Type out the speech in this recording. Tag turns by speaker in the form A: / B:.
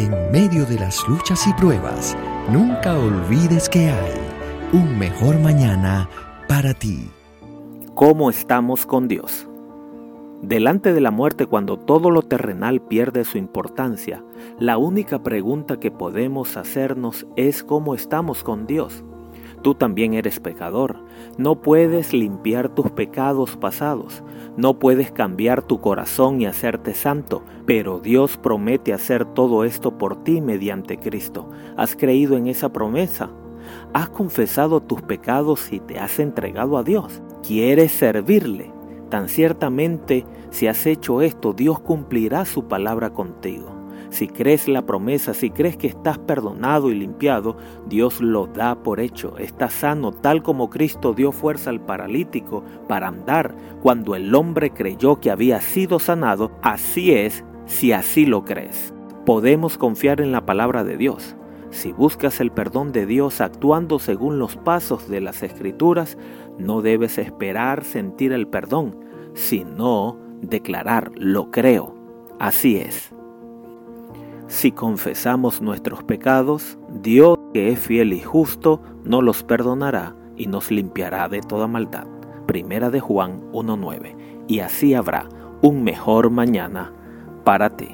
A: En medio de las luchas y pruebas, nunca olvides que hay un mejor mañana para ti.
B: ¿Cómo estamos con Dios? Delante de la muerte, cuando todo lo terrenal pierde su importancia, la única pregunta que podemos hacernos es cómo estamos con Dios. Tú también eres pecador. No puedes limpiar tus pecados pasados. No puedes cambiar tu corazón y hacerte santo, pero Dios promete hacer todo esto por ti mediante Cristo. ¿Has creído en esa promesa? ¿Has confesado tus pecados y te has entregado a Dios? ¿Quieres servirle? Tan ciertamente, si has hecho esto, Dios cumplirá su palabra contigo. Si crees la promesa, si crees que estás perdonado y limpiado, Dios lo da por hecho. Estás sano tal como Cristo dio fuerza al paralítico para andar cuando el hombre creyó que había sido sanado. Así es si así lo crees. Podemos confiar en la palabra de Dios. Si buscas el perdón de Dios actuando según los pasos de las escrituras, no debes esperar sentir el perdón, sino declarar, lo creo. Así es. Si confesamos nuestros pecados, Dios, que es fiel y justo, nos los perdonará y nos limpiará de toda maldad. Primera de Juan 1.9. Y así habrá un mejor mañana para ti.